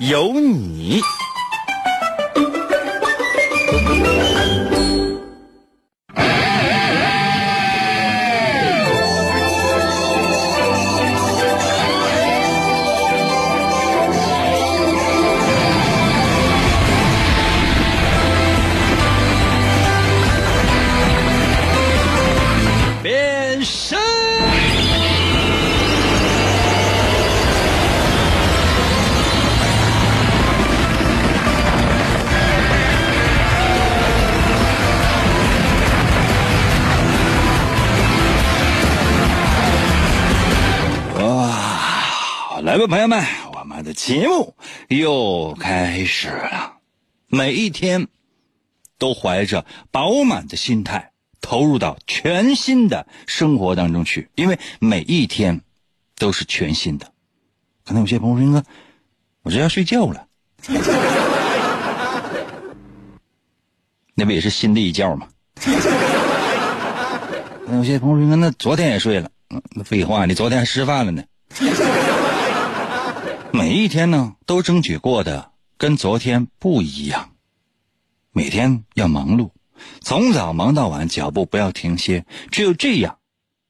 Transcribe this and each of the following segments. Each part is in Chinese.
有你。来吧，朋友们，我们的节目又开始了。每一天都怀着饱满的心态投入到全新的生活当中去，因为每一天都是全新的。可能有些朋友说：“哥，我这要睡觉了。”那不也是新的一觉吗？那有些朋友说：“那昨天也睡了。”嗯，那废话，你昨天还吃饭了呢。每一天呢，都争取过得跟昨天不一样。每天要忙碌，从早忙到晚，脚步不要停歇。只有这样，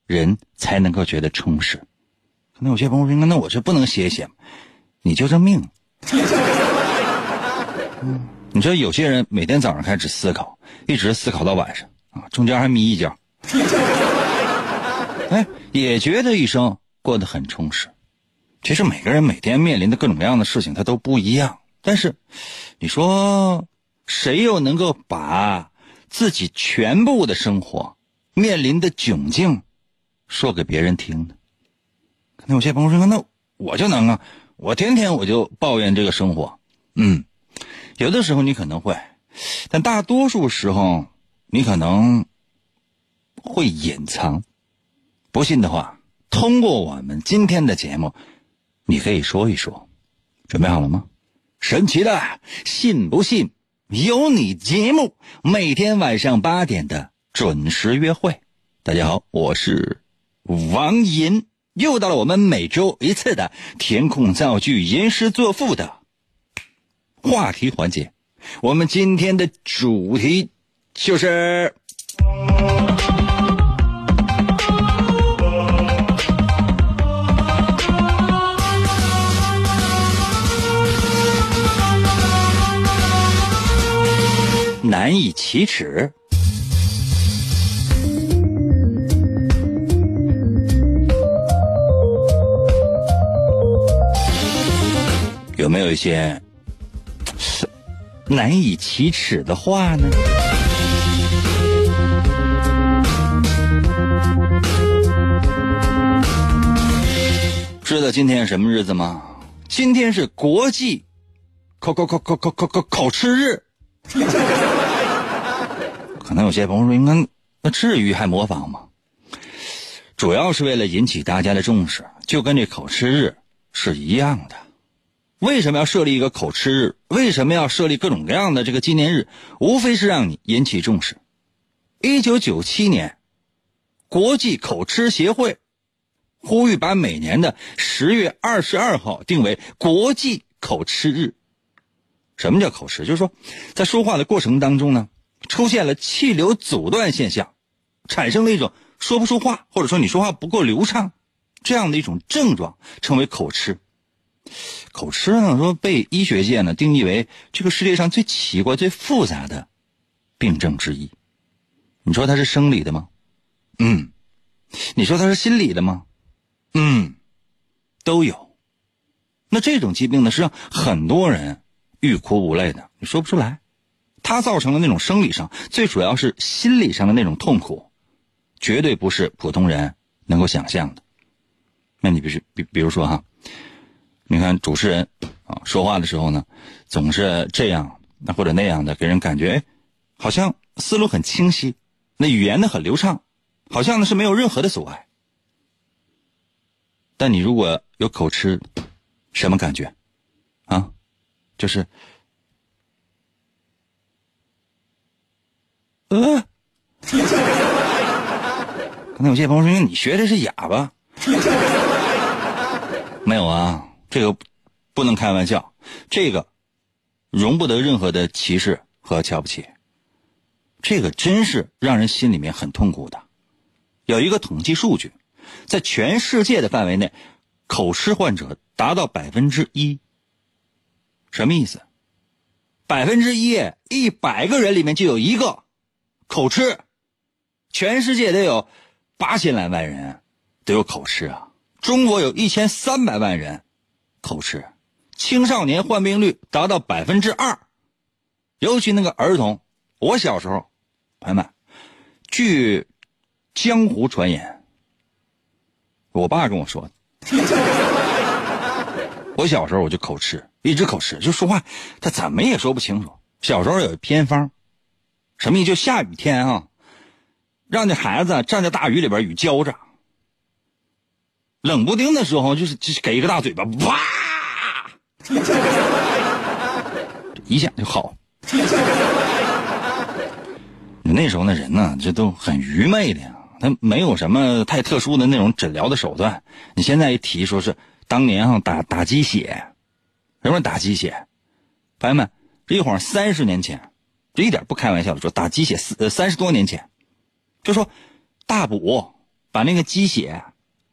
人才能够觉得充实。可能有些朋友说：“那我这不能歇歇吗？”你就这命。嗯，你说有些人每天早上开始思考，一直思考到晚上啊，中间还眯一觉。哎，也觉得一生过得很充实。其实每个人每天面临的各种各样的事情，他都不一样。但是，你说谁又能够把自己全部的生活面临的窘境说给别人听呢？可能有些朋友说：“那我就能啊，我天天我就抱怨这个生活。”嗯，有的时候你可能会，但大多数时候你可能会隐藏。不信的话，通过我们今天的节目，你可以说一说。准备好了吗？神奇的，信不信由你节目，每天晚上八点的准时约会。大家好，我是王银，又到了我们每周一次的填空造句、吟诗作赋的话题环节。我们今天的主题就是。难以启齿。有没有一些难以启齿的话呢？知道今天是什么日子吗？今天是国际口口口口口口口口吃日。可能有些朋友说：“应该那至于还模仿吗？”主要是为了引起大家的重视，就跟这口吃日是一样的。为什么要设立一个口吃日？为什么要设立各种各样的这个纪念日？无非是让你引起重视。一九九七年，国际口吃协会呼吁把每年的十月二十二号定为国际口吃日。什么叫口吃？就是说，在说话的过程当中呢，出现了气流阻断现象，产生了一种说不出话，或者说你说话不够流畅，这样的一种症状，称为口吃。口吃呢，说被医学界呢定义为这个世界上最奇怪、最复杂的病症之一。你说它是生理的吗？嗯。你说它是心理的吗？嗯，都有。那这种疾病呢，是让很多人。欲哭无泪的，你说不出来，它造成的那种生理上，最主要是心理上的那种痛苦，绝对不是普通人能够想象的。那你比如比比如说哈，你看主持人啊，说话的时候呢，总是这样那或者那样的，给人感觉哎，好像思路很清晰，那语言呢很流畅，好像呢是没有任何的阻碍。但你如果有口吃，什么感觉？啊，就是，呃，可能有些朋友说你学的是哑巴，没有啊，这个不能开玩笑，这个容不得任何的歧视和瞧不起，这个真是让人心里面很痛苦的。有一个统计数据。在全世界的范围内，口吃患者达到百分之一。什么意思？百分之一，一百个人里面就有一个口吃。全世界得有八千来万人得有口吃啊！中国有一千三百万人口吃，青少年患病率达到百分之二，尤其那个儿童。我小时候，朋友们，据江湖传言。我爸跟我说，我小时候我就口吃，一直口吃，就说话他怎么也说不清楚。小时候有偏方，什么意思？就下雨天啊，让这孩子站在大雨里边，雨浇着，冷不丁的时候就是就给一个大嘴巴，哇，一下就好。你那时候那人呢，这都很愚昧的。他没有什么太特殊的那种诊疗的手段。你现在一提说是当年哈打打鸡血，什么打鸡血？朋友们，这一晃三十年前，这一点不开玩笑的说，打鸡血四呃三十多年前，就说大补把那个鸡血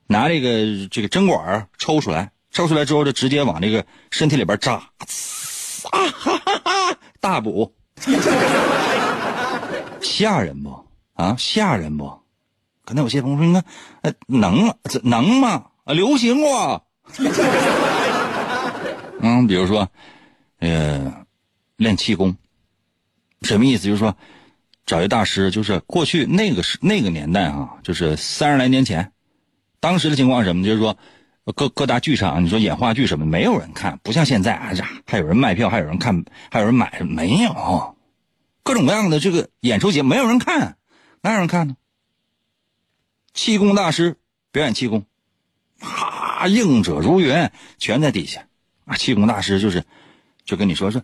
拿这个这个针管抽出来，抽出来之后就直接往这个身体里边扎，啊哈哈哈！大补，吓人不啊？吓人不？可能有些朋友说：“你看，呃，能？这能吗？啊，流行过。嗯，比如说，呃，练气功，什么意思？就是说，找一大师，就是过去那个是那个年代啊，就是三十来年前，当时的情况是什么？就是说，各各大剧场，你说演话剧什么，没有人看，不像现在啊，还有人卖票，还有人看，还有人买，没有，各种各样的这个演出节，没有人看，哪有人看呢？”气功大师表演气功，哈，应者如云，全在底下。啊，气功大师就是，就跟你说说，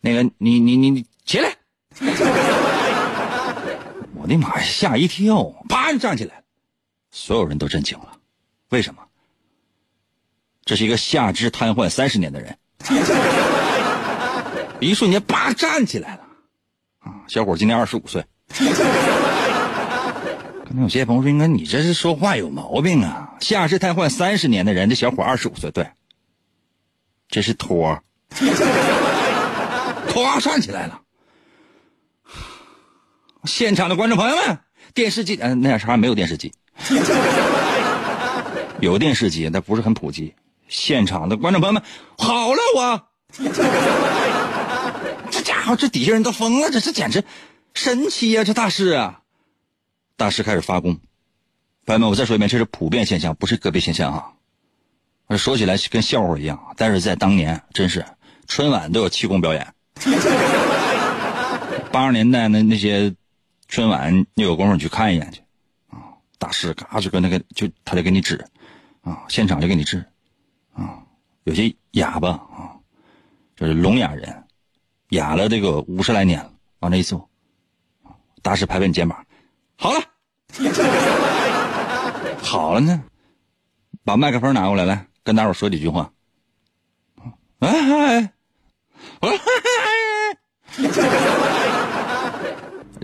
那个你你你你起来，我的妈呀，吓一跳，啪就站起来，所有人都震惊了。为什么？这是一个下肢瘫痪三十年的人，一瞬间啪站起来了。啊，小伙今年二十五岁。可能有些朋友说：“应该你这是说话有毛病啊！下肢瘫痪三十年的人，这小伙二十五岁，对，这是托，咵站起来了。现场的观众朋友们，电视机，嗯，那啥没有电视机，有电视机，但不是很普及。现场的观众朋友们，好了，我，这家伙，这底下人都疯了，这这简直神奇呀！这大师啊！”大师开始发功，朋友们，我再说一遍，这是普遍现象，不是个别现象啊。说起来跟笑话一样，但是在当年，真是春晚都有气功表演。八十年代那那些春晚，你有功夫去看一眼去啊。大师嘎就跟那个就他就给你指啊，现场就给你治啊。有些哑巴啊，就是聋哑人，哑了这个五十来年了，往那一坐，大师拍拍你肩膀。好了，好了呢，把麦克风拿过来，来跟大伙说几句话。哎，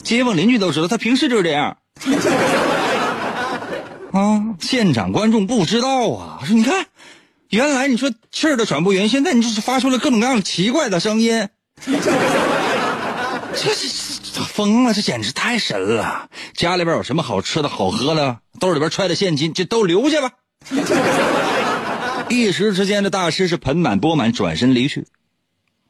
街坊邻居都知道，他平时就是这样。啊，现场观众不知道啊，说你看，原来你说气儿都喘不匀，现在你就是发出了各种各样奇怪的声音。这这。疯了！这简直太神了！家里边有什么好吃的好喝的，兜里边揣的现金，这都留下吧。一时之间，这大师是盆满钵满，转身离去。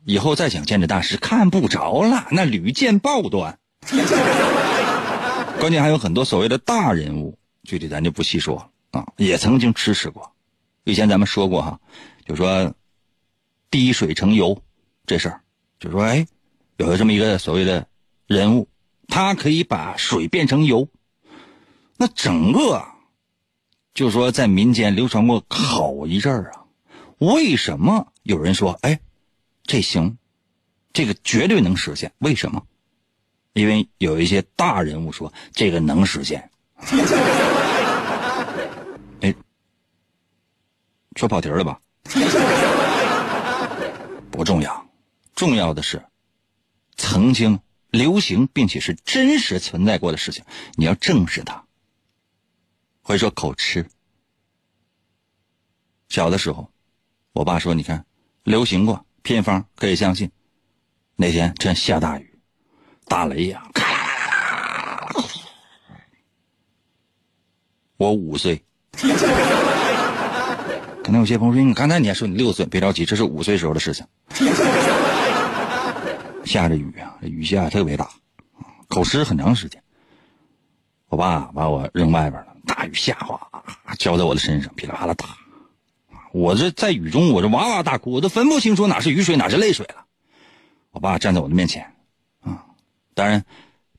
以后再想见这大师，看不着了，那屡见报端。关键还有很多所谓的大人物，具体咱就不细说啊，也曾经支持过。以前咱们说过哈，就说滴水成油这事儿，就说哎，有了这么一个所谓的人物，他可以把水变成油。那整个就说在民间流传过好一阵儿啊。为什么有人说哎，这行，这个绝对能实现？为什么？因为有一些大人物说这个能实现。哎，说跑题了吧？不重要，重要的是曾经流行并且是真实存在过的事情，你要正视它。会说口吃。小的时候，我爸说：“你看，流行过偏方，可以相信。”那天真下大雨，打雷呀，咔！我五岁。可能有些朋友说：“你刚才你还说你六岁，别着急，这是五岁时候的事情。”下着雨啊，雨下特别大，口吃很长时间。我爸把我扔外边了，大雨下哗，浇在我的身上，噼里啪啦打。我这在雨中，我这哇哇大哭，我都分不清楚哪是雨水，哪是泪水了。我爸站在我的面前，当然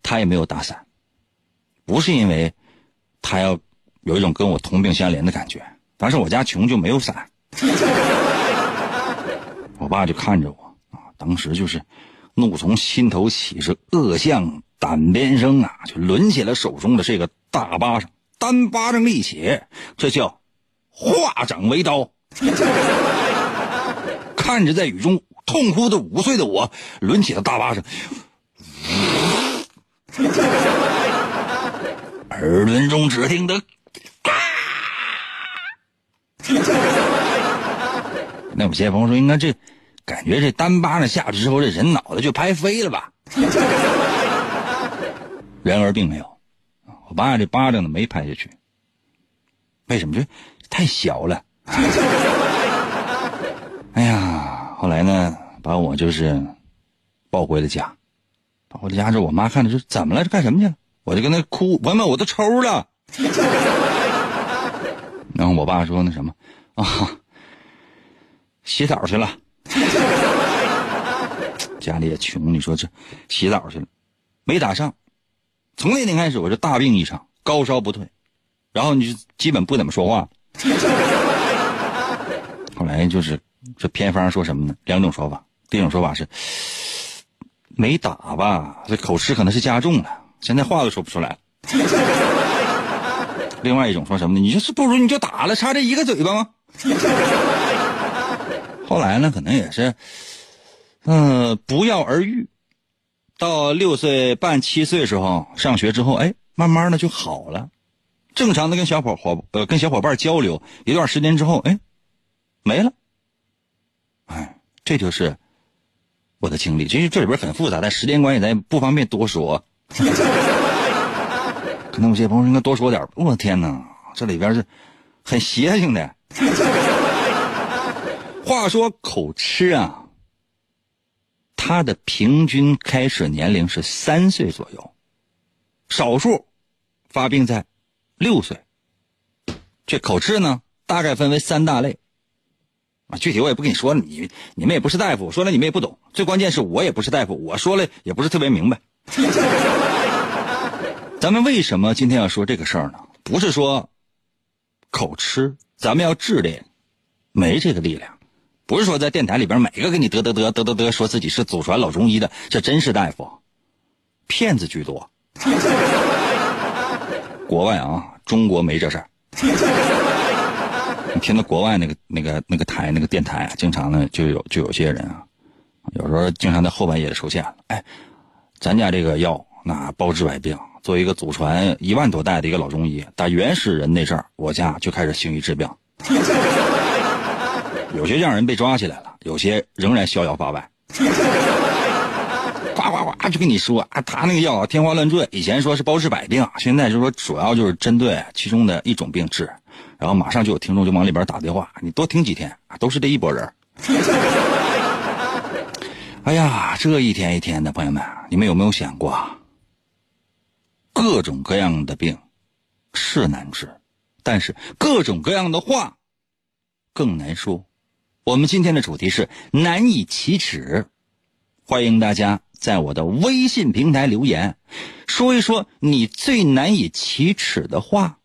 他也没有打伞，不是因为他要有一种跟我同病相怜的感觉。但是我家穷就没有伞，我爸就看着我啊，当时就是怒从心头起，是恶向胆边生啊，就抡起了手中的这个大巴掌，单巴掌立起，这叫化掌为刀。看着在雨中痛哭的五岁的我，抡起了大巴掌，耳轮中只听得。那有些朋友说，应该这感觉这单巴掌下去之后，这人脑袋就拍飞了吧？然而并没有，我爸这巴掌呢没拍下去。为什么？这太小了。哎呀，后来呢，把我就是抱回了家。抱回家之后，我妈看着说：“怎么了？这干什么去了？”我就跟他哭：“朋友们，我都抽了。”然后我爸说：“那什么啊，洗澡去了。家里也穷，你说这洗澡去了，没打上。从那天开始，我就大病一场，高烧不退，然后你就基本不怎么说话。后来就是这偏方说什么呢？两种说法。第一种说法是没打吧，这口吃可能是加重了，现在话都说不出来了。另外一种说什么呢？你就是不如你就打了，差这一个嘴巴吗？后来呢，可能也是，嗯，不药而愈。到六岁半、七岁时候上学之后，哎，慢慢的就好了，正常的跟小伙伙呃跟小伙伴交流一段时间之后，哎，没了。哎，这就是我的经历。其实这里边很复杂，但时间关系咱不方便多说。可能有些朋友应该多说点。我天哪，这里边是很邪性的。话说口吃啊，它的平均开始年龄是三岁左右，少数发病在六岁。这口吃呢，大概分为三大类。啊，具体我也不跟你说，你你们也不是大夫，说了你们也不懂。最关键是我也不是大夫，我说了也不是特别明白。咱们为什么今天要说这个事儿呢？不是说口吃，咱们要治的没这个力量。不是说在电台里边每个给你嘚嘚嘚嘚嘚嘚说自己是祖传老中医的，这真是大夫，骗子居多。国外啊，中国没这事儿。你听到国外那个那个那个台那个电台啊，经常呢就有就有些人啊，有时候经常在后半夜出现了。哎，咱家这个药那包治百病，作为一个祖传一万多代的一个老中医，打原始人那阵儿，我家就开始行医治病。有些让人被抓起来了，有些仍然逍遥法外。呱呱呱就跟你说啊，他那个药天花乱坠，以前说是包治百病，现在就说主要就是针对其中的一种病治。然后马上就有听众就往里边打电话，你多听几天，都是这一拨人。哎呀，这一天一天的，朋友们，你们有没有想过，各种各样的病是难治，但是各种各样的话更难说。我们今天的主题是难以启齿，欢迎大家在我的微信平台留言，说一说你最难以启齿的话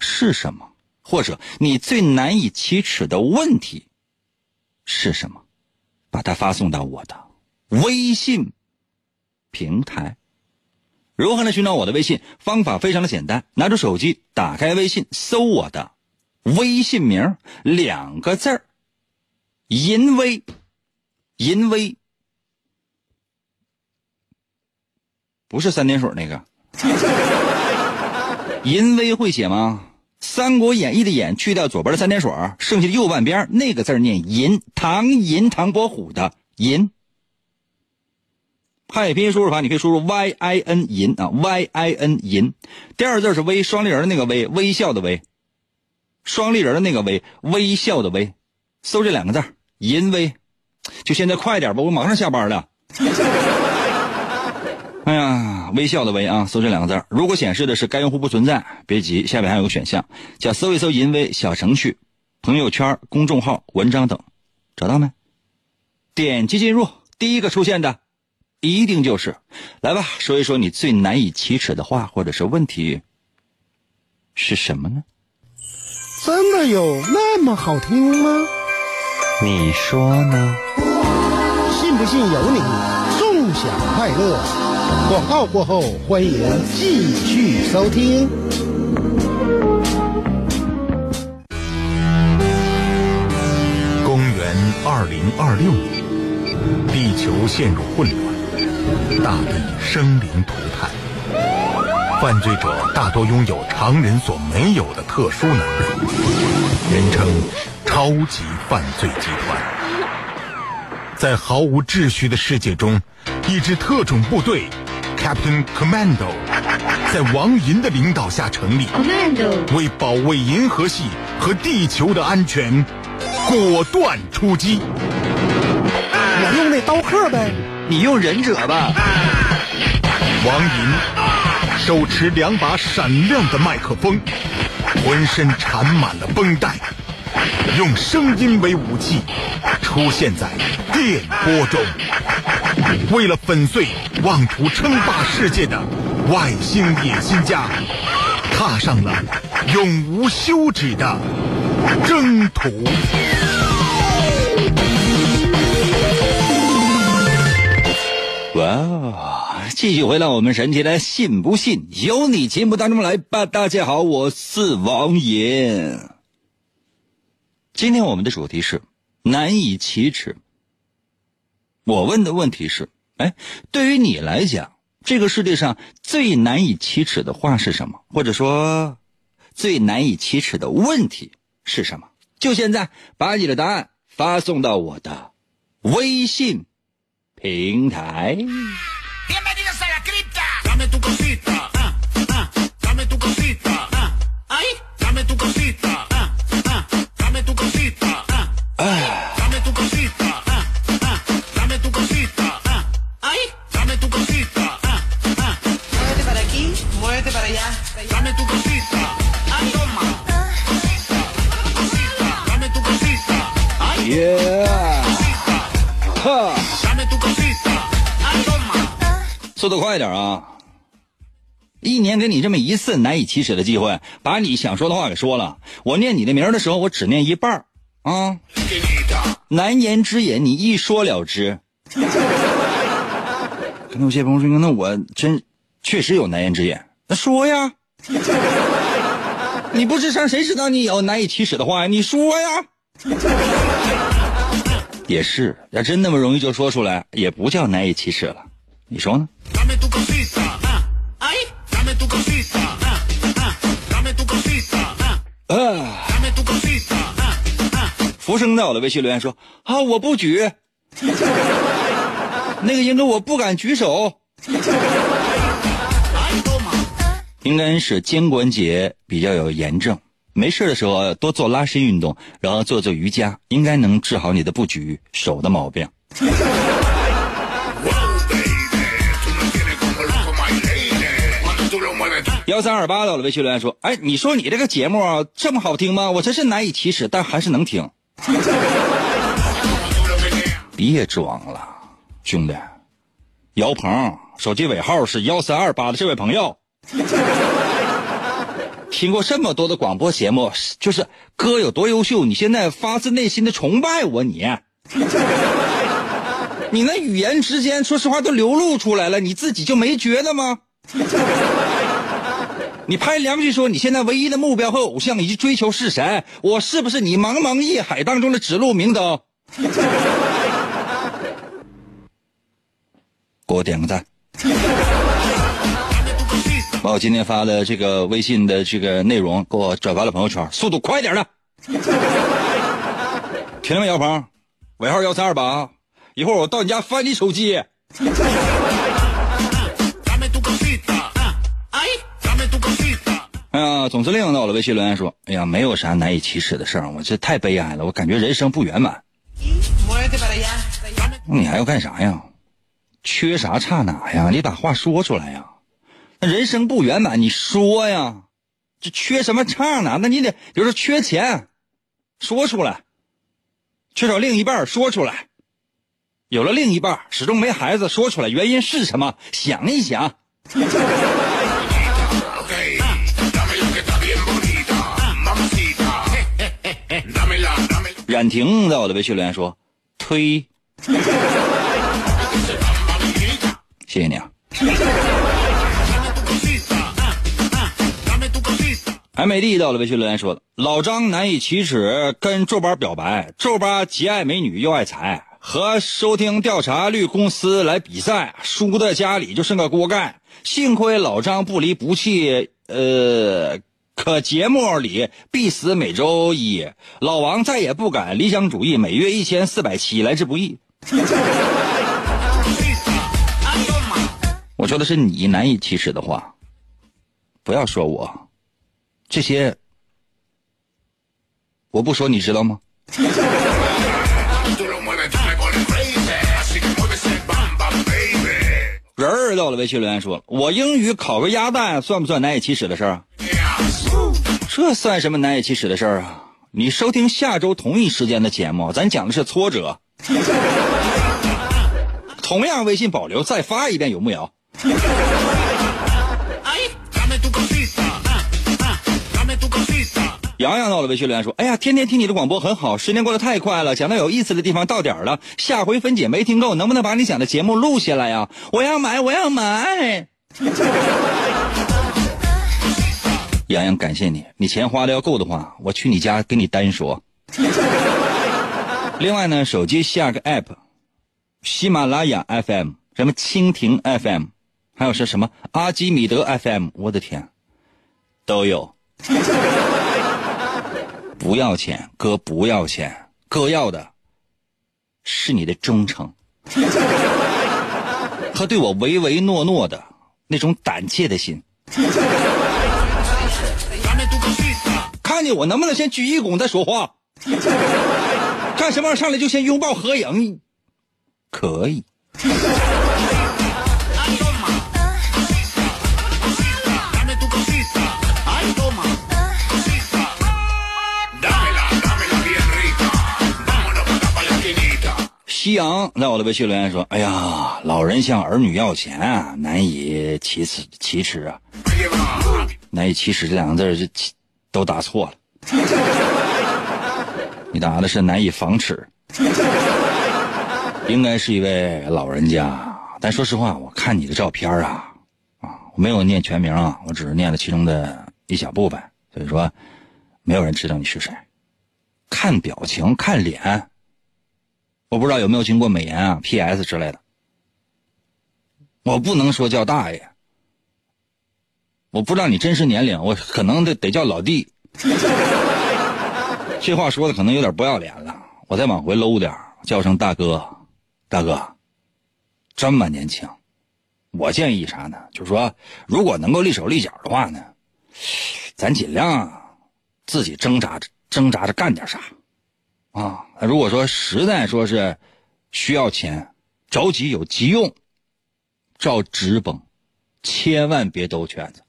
是什么，或者你最难以启齿的问题是什么，把它发送到我的微信平台。如何来寻找我的微信？方法非常的简单，拿出手机，打开微信，搜我的微信名两个字儿。淫威，淫威，不是三点水那个。淫威会写吗？《三国演义》的演去掉左边的三点水，剩下的右半边那个字念淫，唐银唐伯虎的银。汉语拼音输入法你可以输入 y i n 淫啊 y i n 淫，第二字是微，双立人的那个微，微笑的微，双立人的那个微，微笑的微，搜这两个字淫威，就现在快点吧，我马上下班了。哎呀，微笑的微啊，搜这两个字如果显示的是该用户不存在，别急，下面还有个选项，叫搜一搜淫威小程序、朋友圈、公众号、文章等，找到没？点击进入，第一个出现的，一定就是。来吧，说一说你最难以启齿的话或者是问题是什么呢？真的有那么好听吗？你说呢？信不信由你，纵享快乐。广告过后，欢迎继续收听。公元二零二六年，地球陷入混乱，大地生灵涂炭，犯罪者大多拥有常人所没有的特殊能力，人称。超级犯罪集团，在毫无秩序的世界中，一支特种部队 Captain Commando 在王银的领导下成立，Commando，为保卫银河系和地球的安全，果断出击。我用那刀客呗，你用忍者吧。王银手持两把闪亮的麦克风，浑身缠满了绷带。用声音为武器，出现在电波中，为了粉碎妄图称霸世界的外星野心家，踏上了永无休止的征途。哇哦！继续回到我们神奇的“信不信由你”节目当中来吧。大家好，我是王爷。今天我们的主题是难以启齿。我问的问题是：哎，对于你来讲，这个世界上最难以启齿的话是什么？或者说，最难以启齿的问题是什么？就现在，把你的答案发送到我的微信平台。哈！速度快点啊！一年给你这么一次难以启齿的机会，把你想说的话给说了。我念你的名的时候，我只念一半啊。难言之隐，你一说了之。可能有些朋友说：“那我真确实有难言之隐。”那说呀！你不吱声，谁知道你有难以启齿的话呀？你说呀！也是，要真那么容易就说出来，也不叫难以启齿了。你说呢？啊！浮生在我的微信留言说：“啊，我不举，那个英哥我不敢举手，应该是肩关节比较有炎症。”没事的时候多做拉伸运动，然后做做瑜伽，应该能治好你的不举手的毛病。幺三二八到了微信留言说：“哎，你说你这个节目这么好听吗？我真是难以启齿，但还是能听。”别装了，兄弟。姚鹏，手机尾号是幺三二八的这位朋友，听过这么多的广播节目，就是哥有多优秀，你现在发自内心的崇拜我，你，你那语言之间，说实话都流露出来了，你自己就没觉得吗？你拍两句说你现在唯一的目标和偶像以及追求是谁？我是不是你茫茫夜海当中的指路明灯？给我点个赞。把我今天发的这个微信的这个内容给我转发了朋友圈，速度快点的。听见没，姚鹏？尾号幺三二八，一会儿我到你家翻你手机。哎呀，总司令到了，微信留言说：“哎呀，没有啥难以启齿的事儿，我这太悲哀了，我感觉人生不圆满。你还要干啥呀？缺啥差哪呀？你把话说出来呀！人生不圆满，你说呀？这缺什么差呢？那你得，比如说缺钱，说出来；缺少另一半，说出来；有了另一半，始终没孩子，说出来，原因是什么？想一想。”冉婷在我的微信留言说：“推，谢谢你啊。” M A D 到了微信留言说：“老张难以启齿，跟皱巴表白，皱巴既爱美女又爱财，和收听调查率公司来比赛，输的家里就剩个锅盖。幸亏老张不离不弃，呃。”可节目里必死每周一，老王再也不敢理想主义，每月一千四百七来之不易。我说的是你难以启齿的话，不要说我，这些我不说你知道吗？人儿到了，微信留言说，我英语考个鸭蛋算不算难以启齿的事儿？这算什么难以启齿的事儿啊？你收听下周同一时间的节目，咱讲的是挫折。同样微信保留，再发一遍有木有？洋洋到了微信留言说：“哎呀，天天听你的广播很好，时间过得太快了。讲到有意思的地方到点儿了，下回分解没听够，能不能把你讲的节目录下来呀？我要买，我要买。”洋洋，感谢你，你钱花的要够的话，我去你家跟你单说。另外呢，手机下个 app，喜马拉雅 FM，什么蜻蜓 FM，还有是什么阿基米德 FM，我的天，都有。不要钱，哥不要钱，哥要的是你的忠诚 和对我唯唯诺诺的那种胆怯的心。看见我能不能先鞠一躬再说话？干什么上来就先拥抱合影？可以。夕阳在我的微信留言说：“哎呀，老人向儿女要钱，难以启齿，启齿啊，难以启齿这两个字就。”都打错了，你打的是难以防齿，应该是一位老人家。但说实话，我看你的照片啊，啊，我没有念全名啊，我只是念了其中的一小部分，所以说，没有人知道你是谁。看表情，看脸，我不知道有没有经过美颜啊、PS 之类的。我不能说叫大爷。我不知道你真实年龄，我可能得得叫老弟。这话说的可能有点不要脸了，我再往回搂点叫声大哥，大哥，这么年轻，我建议啥呢？就是说，如果能够立手立脚的话呢，咱尽量自己挣扎着挣扎着干点啥啊。如果说实在说是需要钱，着急有急用，照直崩，千万别兜圈子。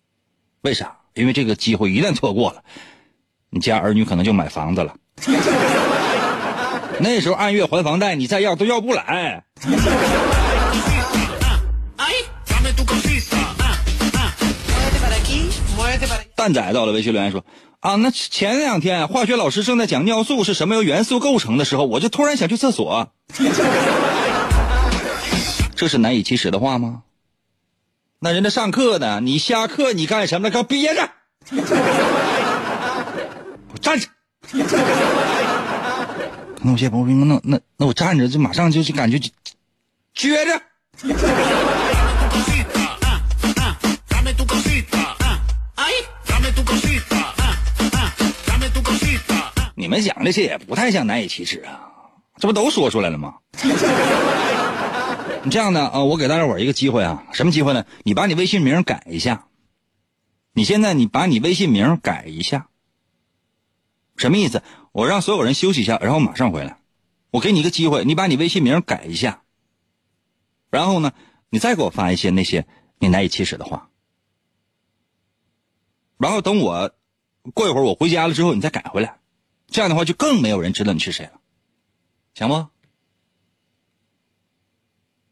为啥？因为这个机会一旦错过了，你家儿女可能就买房子了。那时候按月还房贷，你再要都要不来。蛋仔到了微信留言说：“啊，那前两天化学老师正在讲尿素是什么由元素构成的时候，我就突然想去厕所。这是难以启齿的话吗？那人家上课呢，你下课你干什么？给我憋着，我站着。可能有些朋友说，那那那我站着就马上就就感觉撅着。”你们讲这些也不太像难以启齿啊，这不都说出来了吗？你这样的啊，我给大家伙一个机会啊，什么机会呢？你把你微信名改一下。你现在你把你微信名改一下，什么意思？我让所有人休息一下，然后马上回来。我给你一个机会，你把你微信名改一下，然后呢，你再给我发一些那些你难以启齿的话，然后等我过一会儿我回家了之后，你再改回来。这样的话，就更没有人知道你是谁了，行不？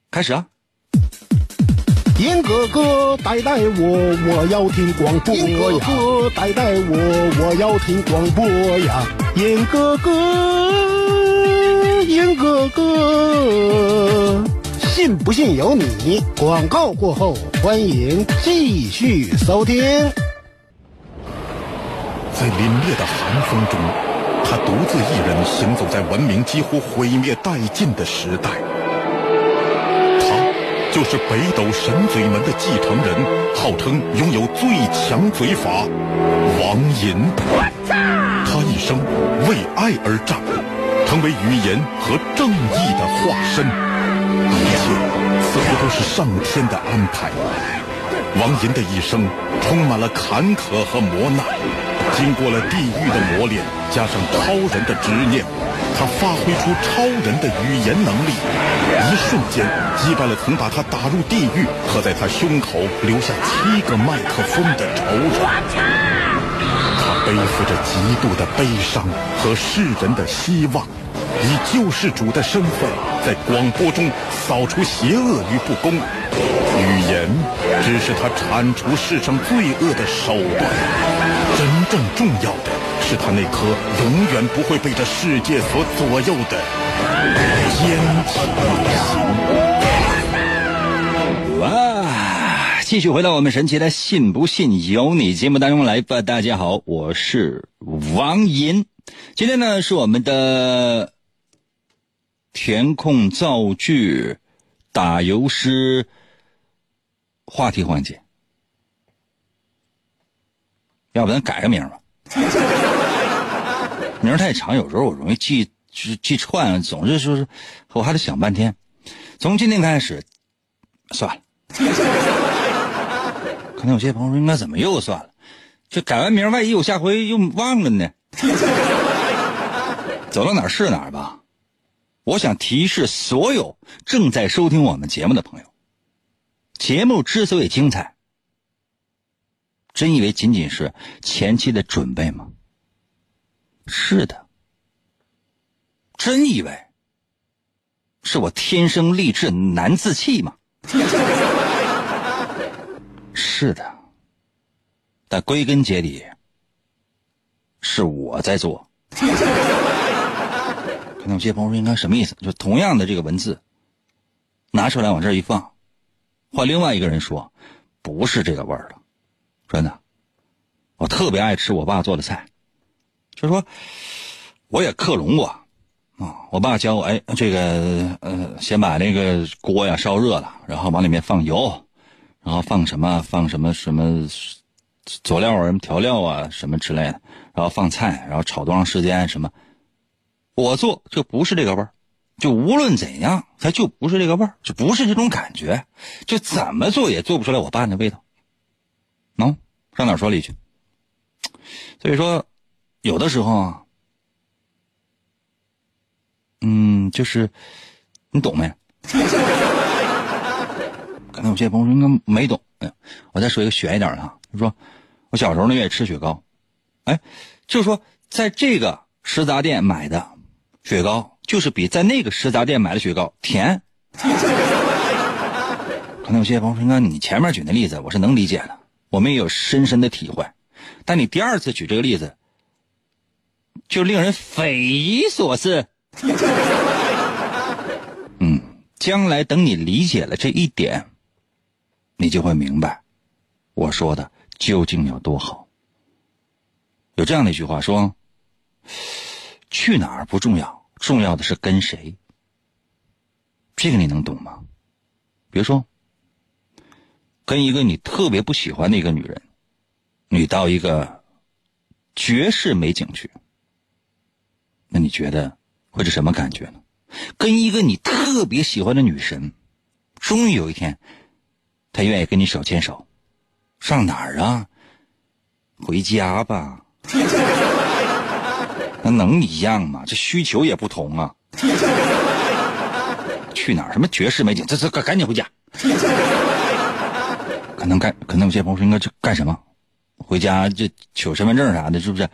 开始啊！严哥哥带带我，我要听广播呀！严哥哥带带我，我要听广播呀！严哥哥，严哥哥，信不信由你。广告过后，欢迎继续收听。在凛冽的寒风中。他独自一人行走在文明几乎毁灭殆尽的时代，他就是北斗神嘴门的继承人，号称拥有最强嘴法王银。他一生为爱而战，成为语言和正义的化身，一切似乎都是上天的安排。王银的一生充满了坎坷和磨难。经过了地狱的磨练，加上超人的执念，他发挥出超人的语言能力，一瞬间击败了曾把他打入地狱和在他胸口留下七个麦克风的仇人。他背负着极度的悲伤和世人的希望，以救世主的身份，在广播中扫除邪恶与不公。语言只是他铲除世上罪恶的手段。真正重要的是他那颗永远不会被这世界所左右的坚强心。哇！继续回到我们神奇的“信不信由你”节目当中来吧。大家好，我是王银。今天呢是我们的填空造句、打油诗话题环节。要不咱改个名吧，名太长，有时候我容易记记记串，总是说是我还得想半天。从今天开始，算了。可能有些朋友说，应该怎么又算了？这改完名，万一我下回又忘了呢？走到哪是哪吧。我想提示所有正在收听我们节目的朋友，节目之所以精彩。真以为仅仅是前期的准备吗？是的。真以为是我天生丽质难自弃吗？是的。但归根结底，是我在做。可能有些朋友应该什么意思？就同样的这个文字，拿出来往这一放，换另外一个人说，不是这个味儿了。真的，我特别爱吃我爸做的菜，就说我也克隆过啊。我爸教我，哎，这个呃，先把那个锅呀烧热了，然后往里面放油，然后放什么放什么什么佐料啊、什么调料啊什么之类的，然后放菜，然后炒多长时间什么。我做就不是这个味儿，就无论怎样，它就不是这个味儿，就不是这种感觉，就怎么做也做不出来我爸那味道。能上哪说理去？所以说，有的时候啊，嗯，就是你懂没？可能有些朋友说应该没懂。哎，我再说一个悬一点的啊，就说我小时候呢愿意吃雪糕，哎，就是说在这个食杂店买的雪糕，就是比在那个食杂店买的雪糕甜。可能有些朋友说：“哥，你前面举那例子我是能理解的，我们也有深深的体会。但你第二次举这个例子，就令人匪夷所思。嗯，将来等你理解了这一点，你就会明白我说的究竟有多好。有这样的一句话说：去哪儿不重要，重要的是跟谁。这个你能懂吗？比如说，跟一个你特别不喜欢的一个女人，你到一个绝世美景去，那你觉得会是什么感觉呢？跟一个你特别喜欢的女神，终于有一天，她愿意跟你手牵手，上哪儿啊？回家吧。那能一样吗？这需求也不同啊。去哪儿？什么绝世美景？这这赶赶紧回家。可能干，可能有些朋友说，应该去干什么？回家就取身份证啥的，是不是？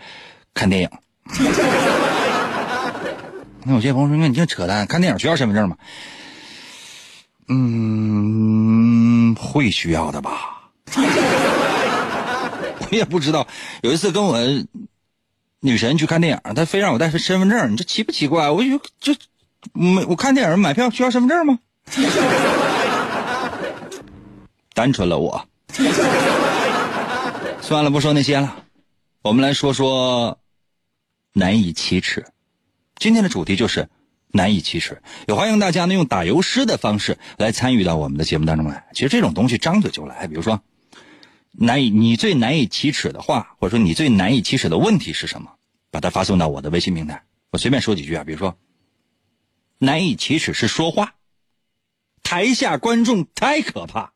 看电影。那有些朋友说，那你净扯淡，看电影需要身份证吗？嗯，会需要的吧。我也不知道。有一次跟我女神去看电影，她非让我带身份证，你这奇不奇怪？我就这没我看电影买票需要身份证吗？单纯了我。算了，不说那些了，我们来说说难以启齿。今天的主题就是难以启齿，也欢迎大家呢用打油诗的方式来参与到我们的节目当中来。其实这种东西张嘴就来，比如说。难以，你最难以启齿的话，或者说你最难以启齿的问题是什么？把它发送到我的微信平台。我随便说几句啊，比如说，难以启齿是说话，台下观众太可怕；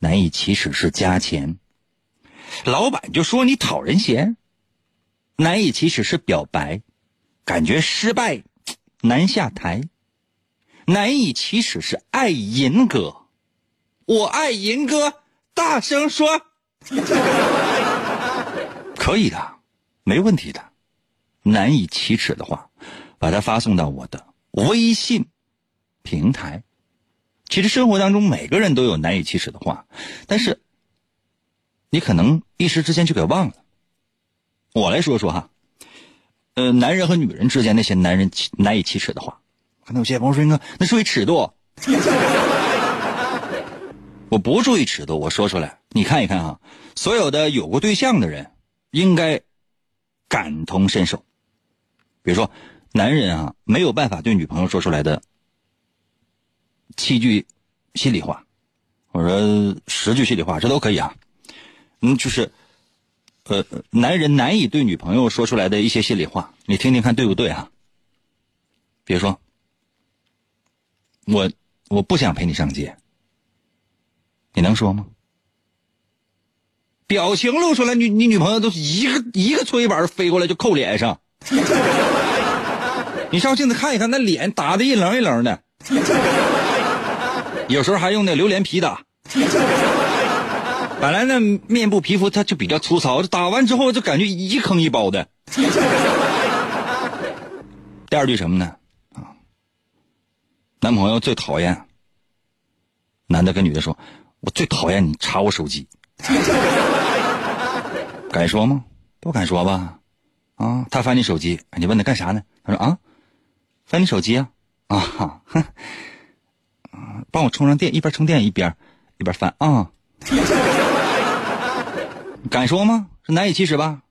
难以启齿是加钱，老板就说你讨人嫌；难以启齿是表白，感觉失败难下台；难以启齿是爱银哥，我爱银哥。大声说，可以的，没问题的。难以启齿的话，把它发送到我的微信平台。其实生活当中每个人都有难以启齿的话，但是你可能一时之间就给忘了。我来说说哈，呃，男人和女人之间那些男人难以启齿的话，可能有些朋友说哥，那属于尺度。我不注意尺度，我说出来，你看一看哈。所有的有过对象的人，应该感同身受。比如说，男人啊，没有办法对女朋友说出来的七句心里话，我说十句心里话，这都可以啊。嗯，就是，呃，男人难以对女朋友说出来的一些心里话，你听听看对不对啊？比如说，我我不想陪你上街。你能说吗？表情露出来，你你女朋友都一个一个搓衣板飞过来就扣脸上。你照镜子看一看，那脸打的一棱一棱的，有时候还用那榴莲皮打。本来那面部皮肤它就比较粗糙，打完之后就感觉一坑一包的。第二句什么呢？啊，男朋友最讨厌男的跟女的说。我最讨厌你查我手机，敢说吗？不敢说吧？啊，他翻你手机，你问他干啥呢？他说啊，翻你手机啊，啊哈，帮我充上电，一边充电一边一边翻啊。敢说吗？是难以启齿吧？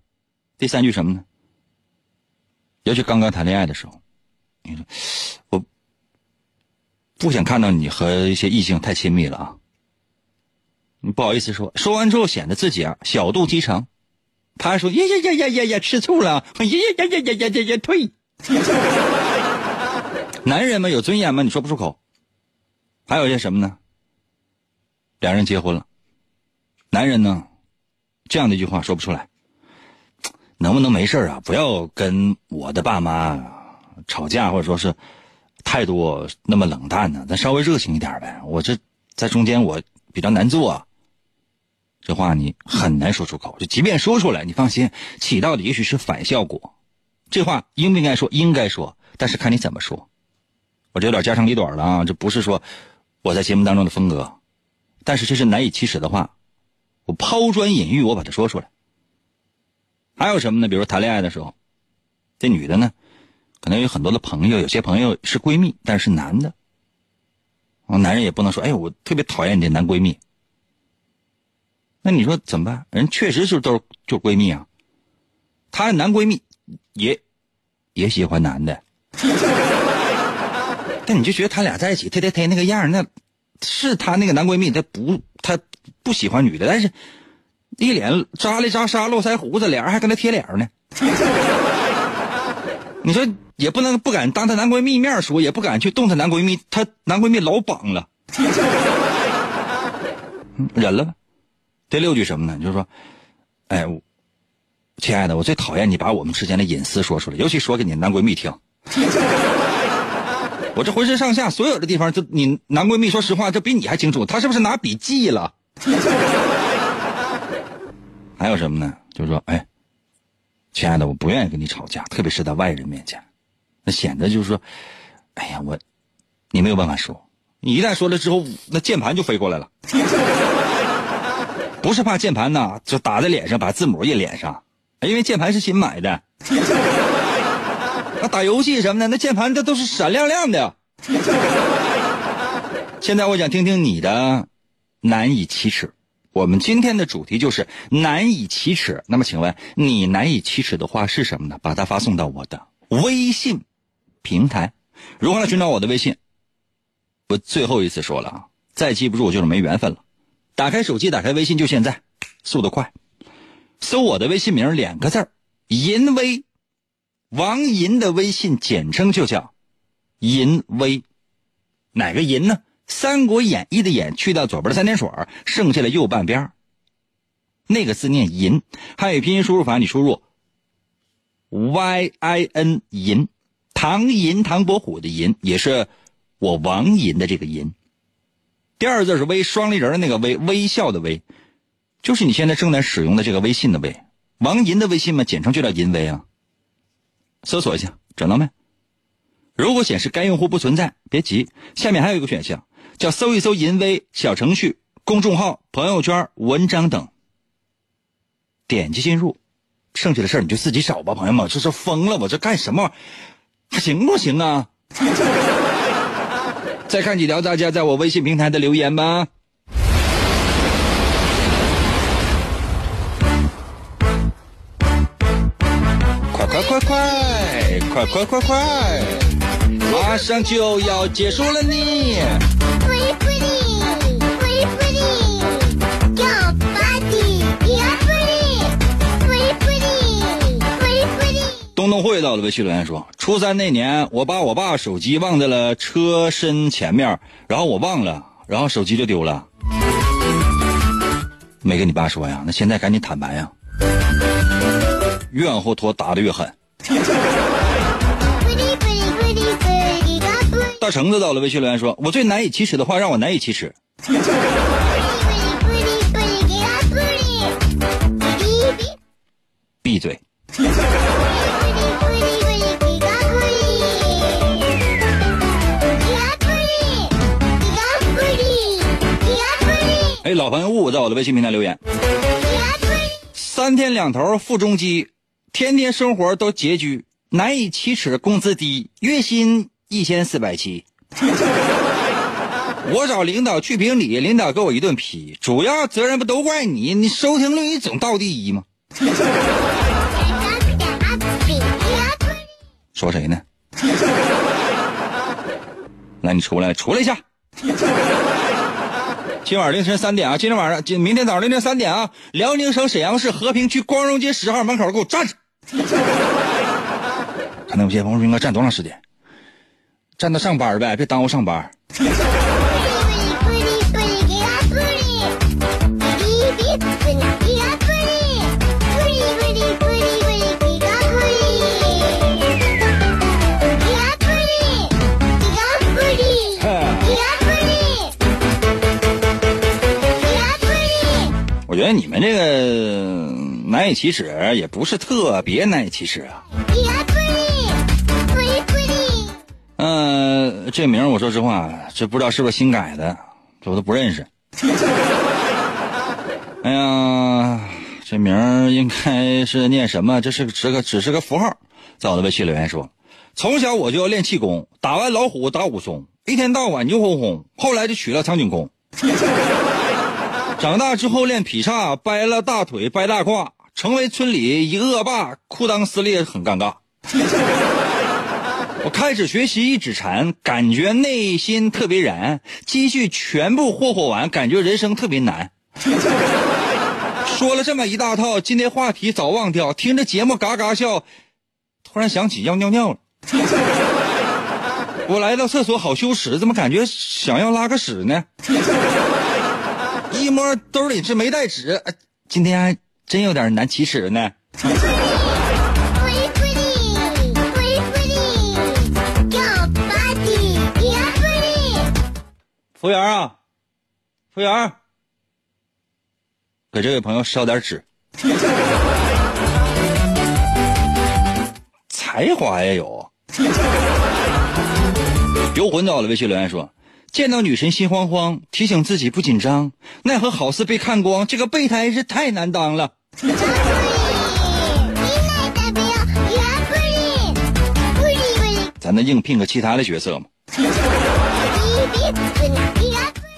第三句什么呢？尤其刚刚谈恋爱的时候，你说我不想看到你和一些异性太亲密了啊。你不好意思说，说完之后显得自己啊小肚鸡肠。他还说呀呀呀呀呀呀吃醋了，呀呀呀呀呀呀呀呀退。男人嘛有尊严吗？你说不出口。还有些什么呢？两人结婚了，男人呢，这样的一句话说不出来。能不能没事啊？不要跟我的爸妈吵架，或者说是态度那么冷淡呢？咱稍微热情一点呗。我这在中间我比较难做。这话你很难说出口，就即便说出来，你放心，起到的也许是反效果。这话应不应该说？应该说，但是看你怎么说。我这有点家长里短了啊，这不是说我在节目当中的风格，但是这是难以启齿的话，我抛砖引玉，我把它说出来。还有什么呢？比如谈恋爱的时候，这女的呢，可能有很多的朋友，有些朋友是闺蜜，但是男的，啊，男人也不能说，哎，我特别讨厌你这男闺蜜。那你说怎么办？人确实是都是就闺蜜啊，她男闺蜜也也喜欢男的。但你就觉得他俩在一起，忒忒忒那个样那是他那个男闺蜜，他不他不喜欢女的，但是一脸扎里扎沙、络腮胡子，脸还跟他贴脸呢。你说也不能不敢当她男闺蜜面说，也不敢去动她男闺蜜，她男闺蜜老绑了，忍了吧。第六句什么呢？就是说，哎，亲爱的，我最讨厌你把我们之间的隐私说出来，尤其说给你男闺蜜听。我这浑身上下所有的地方，就你男闺蜜，说实话，这比你还清楚。他是不是拿笔记了？还有什么呢？就是说，哎，亲爱的，我不愿意跟你吵架，特别是在外人面前，那显得就是说，哎呀，我你没有办法说。你一旦说了之后，那键盘就飞过来了。不是怕键盘呐，就打在脸上，把字母印脸上，因为键盘是新买的。那打游戏什么的，那键盘它都是闪亮亮的。现在我想听听你的难以启齿。我们今天的主题就是难以启齿。那么，请问你难以启齿的话是什么呢？把它发送到我的微信平台。如何来寻找我的微信？我最后一次说了啊，再记不住就是没缘分了。打开手机，打开微信，就现在，速度快，搜我的微信名两个字儿，淫威。王银的微信简称就叫“银威”，哪个银呢？《三国演义》的演去掉左边的三点水，剩下的右半边那个字念银。汉语拼音输入法，你输入 y i n 银，唐银唐伯虎的银，也是我王银的这个银。第二字是微，双立人的那个微，微笑的微，就是你现在正在使用的这个微信的微。王银的微信嘛，简称就叫银威啊。搜索一下，找到没？如果显示该用户不存在，别急，下面还有一个选项，叫搜一搜“淫威”小程序、公众号、朋友圈、文章等，点击进入，剩下的事儿你就自己找吧，朋友们。这是疯了，我这干什么？还行不行啊？再看几条大家在我微信平台的留言吧。快快快快！快快！马上就要结束了，你。东东会到了微信留言说：初三那年，我把我爸手机忘在了车身前面，然后我忘了，然后手机就丢了。没跟你爸说呀？那现在赶紧坦白呀！越往后拖，打的越狠。大橙子到了，微信留言说：“我最难以启齿的话，让我难以启齿。”闭嘴！哎，老朋友雾在我的微信平台留言：三天两头腹中机，天天生活都拮据，难以启齿，工资低，月薪。一千四百七，我找领导去评理，领导给我一顿批，主要责任不都怪你？你收听率你总倒第一吗？说谁呢？来，你出来，出来一下。今晚凌晨三点啊，今天晚上，今明天早上凌晨三点啊，辽宁省沈阳市和平区光荣街十号门口给我站着。看那有些朋友说应该站多长时间？站到上班呗，别耽误上班。我觉得你们这个难以启齿，也不是特别难以启齿啊。嗯，这名我说实话，这不知道是不是新改的，这我都不认识。哎呀，这名应该是念什么？这是是个只是个符号。在我的微信留言说，从小我就要练气功，打完老虎打武松，一天到晚牛哄哄。后来就娶了苍井空。长大之后练劈叉，掰了大腿，掰大胯，成为村里一恶霸，裤裆撕裂很尴尬。我开始学习一指禅，感觉内心特别燃。积蓄全部霍霍完，感觉人生特别难。说了这么一大套，今天话题早忘掉。听着节目嘎嘎笑，突然想起要尿尿了。我来到厕所好羞耻，怎么感觉想要拉个屎呢？一摸兜里是没带纸，今天真有点难启齿呢。服务员啊，服务员，给这位朋友烧点纸。才华也有。游魂到了，微信留言说：“见到女神心慌慌，提醒自己不紧张，奈何好似被看光，这个备胎是太难当了。”咱能应聘个其他的角色吗？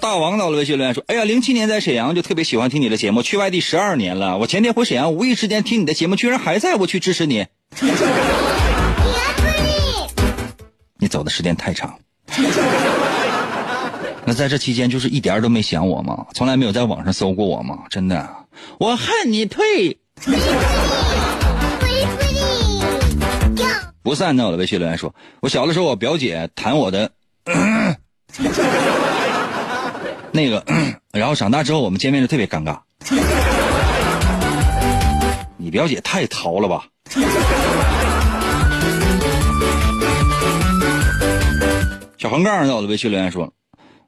大王到了，微信留言说：“哎呀，零七年在沈阳就特别喜欢听你的节目，去外地十二年了。我前天回沈阳，无意之间听你的节目，居然还在，我去支持你。你走的时间太长。那在这期间，就是一点都没想我吗？从来没有在网上搜过我吗？真的，我恨你退。不是按照我的，微信留言说：我小的时候，我表姐弹我的。”那个，然后长大之后我们见面就特别尴尬。你表姐太淘了吧？小横杠在我的微信留言说：“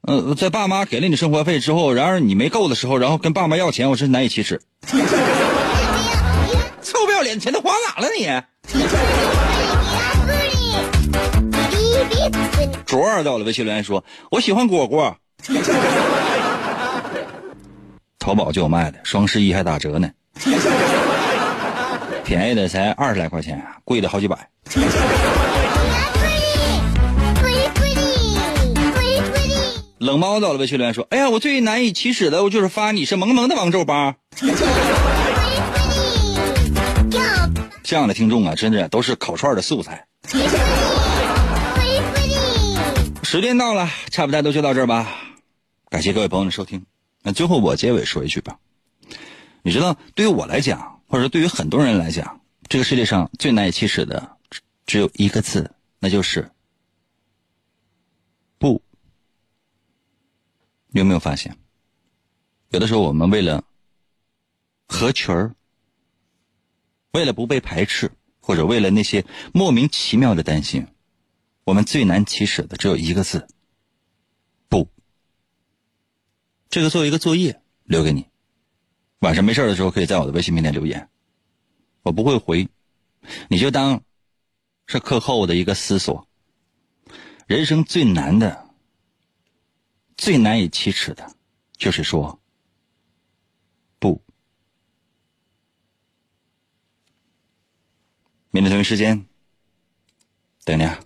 呃，在爸妈给了你生活费之后，然而你没够的时候，然后跟爸妈要钱，我是难以启齿。臭不要脸，钱都花哪了你？”卓儿在我的微信留言说：“我喜欢果果。”淘宝就有卖的，双十一还打折呢。便宜的才二十来块钱，贵的好几百。冷猫到了，微信留言说：“哎呀，我最难以启齿的，我就是发你是萌萌的王皱巴。”这样的听众啊，真的都是烤串的素材。时间到了，差不多就到这儿吧。感谢各位朋友的收听。那最后我结尾说一句吧，你知道，对于我来讲，或者说对于很多人来讲，这个世界上最难以启齿的只有一个字，那就是“不”。你有没有发现，有的时候我们为了合群儿，为了不被排斥，或者为了那些莫名其妙的担心，我们最难启齿的只有一个字。不这个作为一个作业留给你，晚上没事的时候可以在我的微信平台留言，我不会回，你就当是课后的一个思索。人生最难的、最难以启齿的，就是说不。明天同一时间等你啊。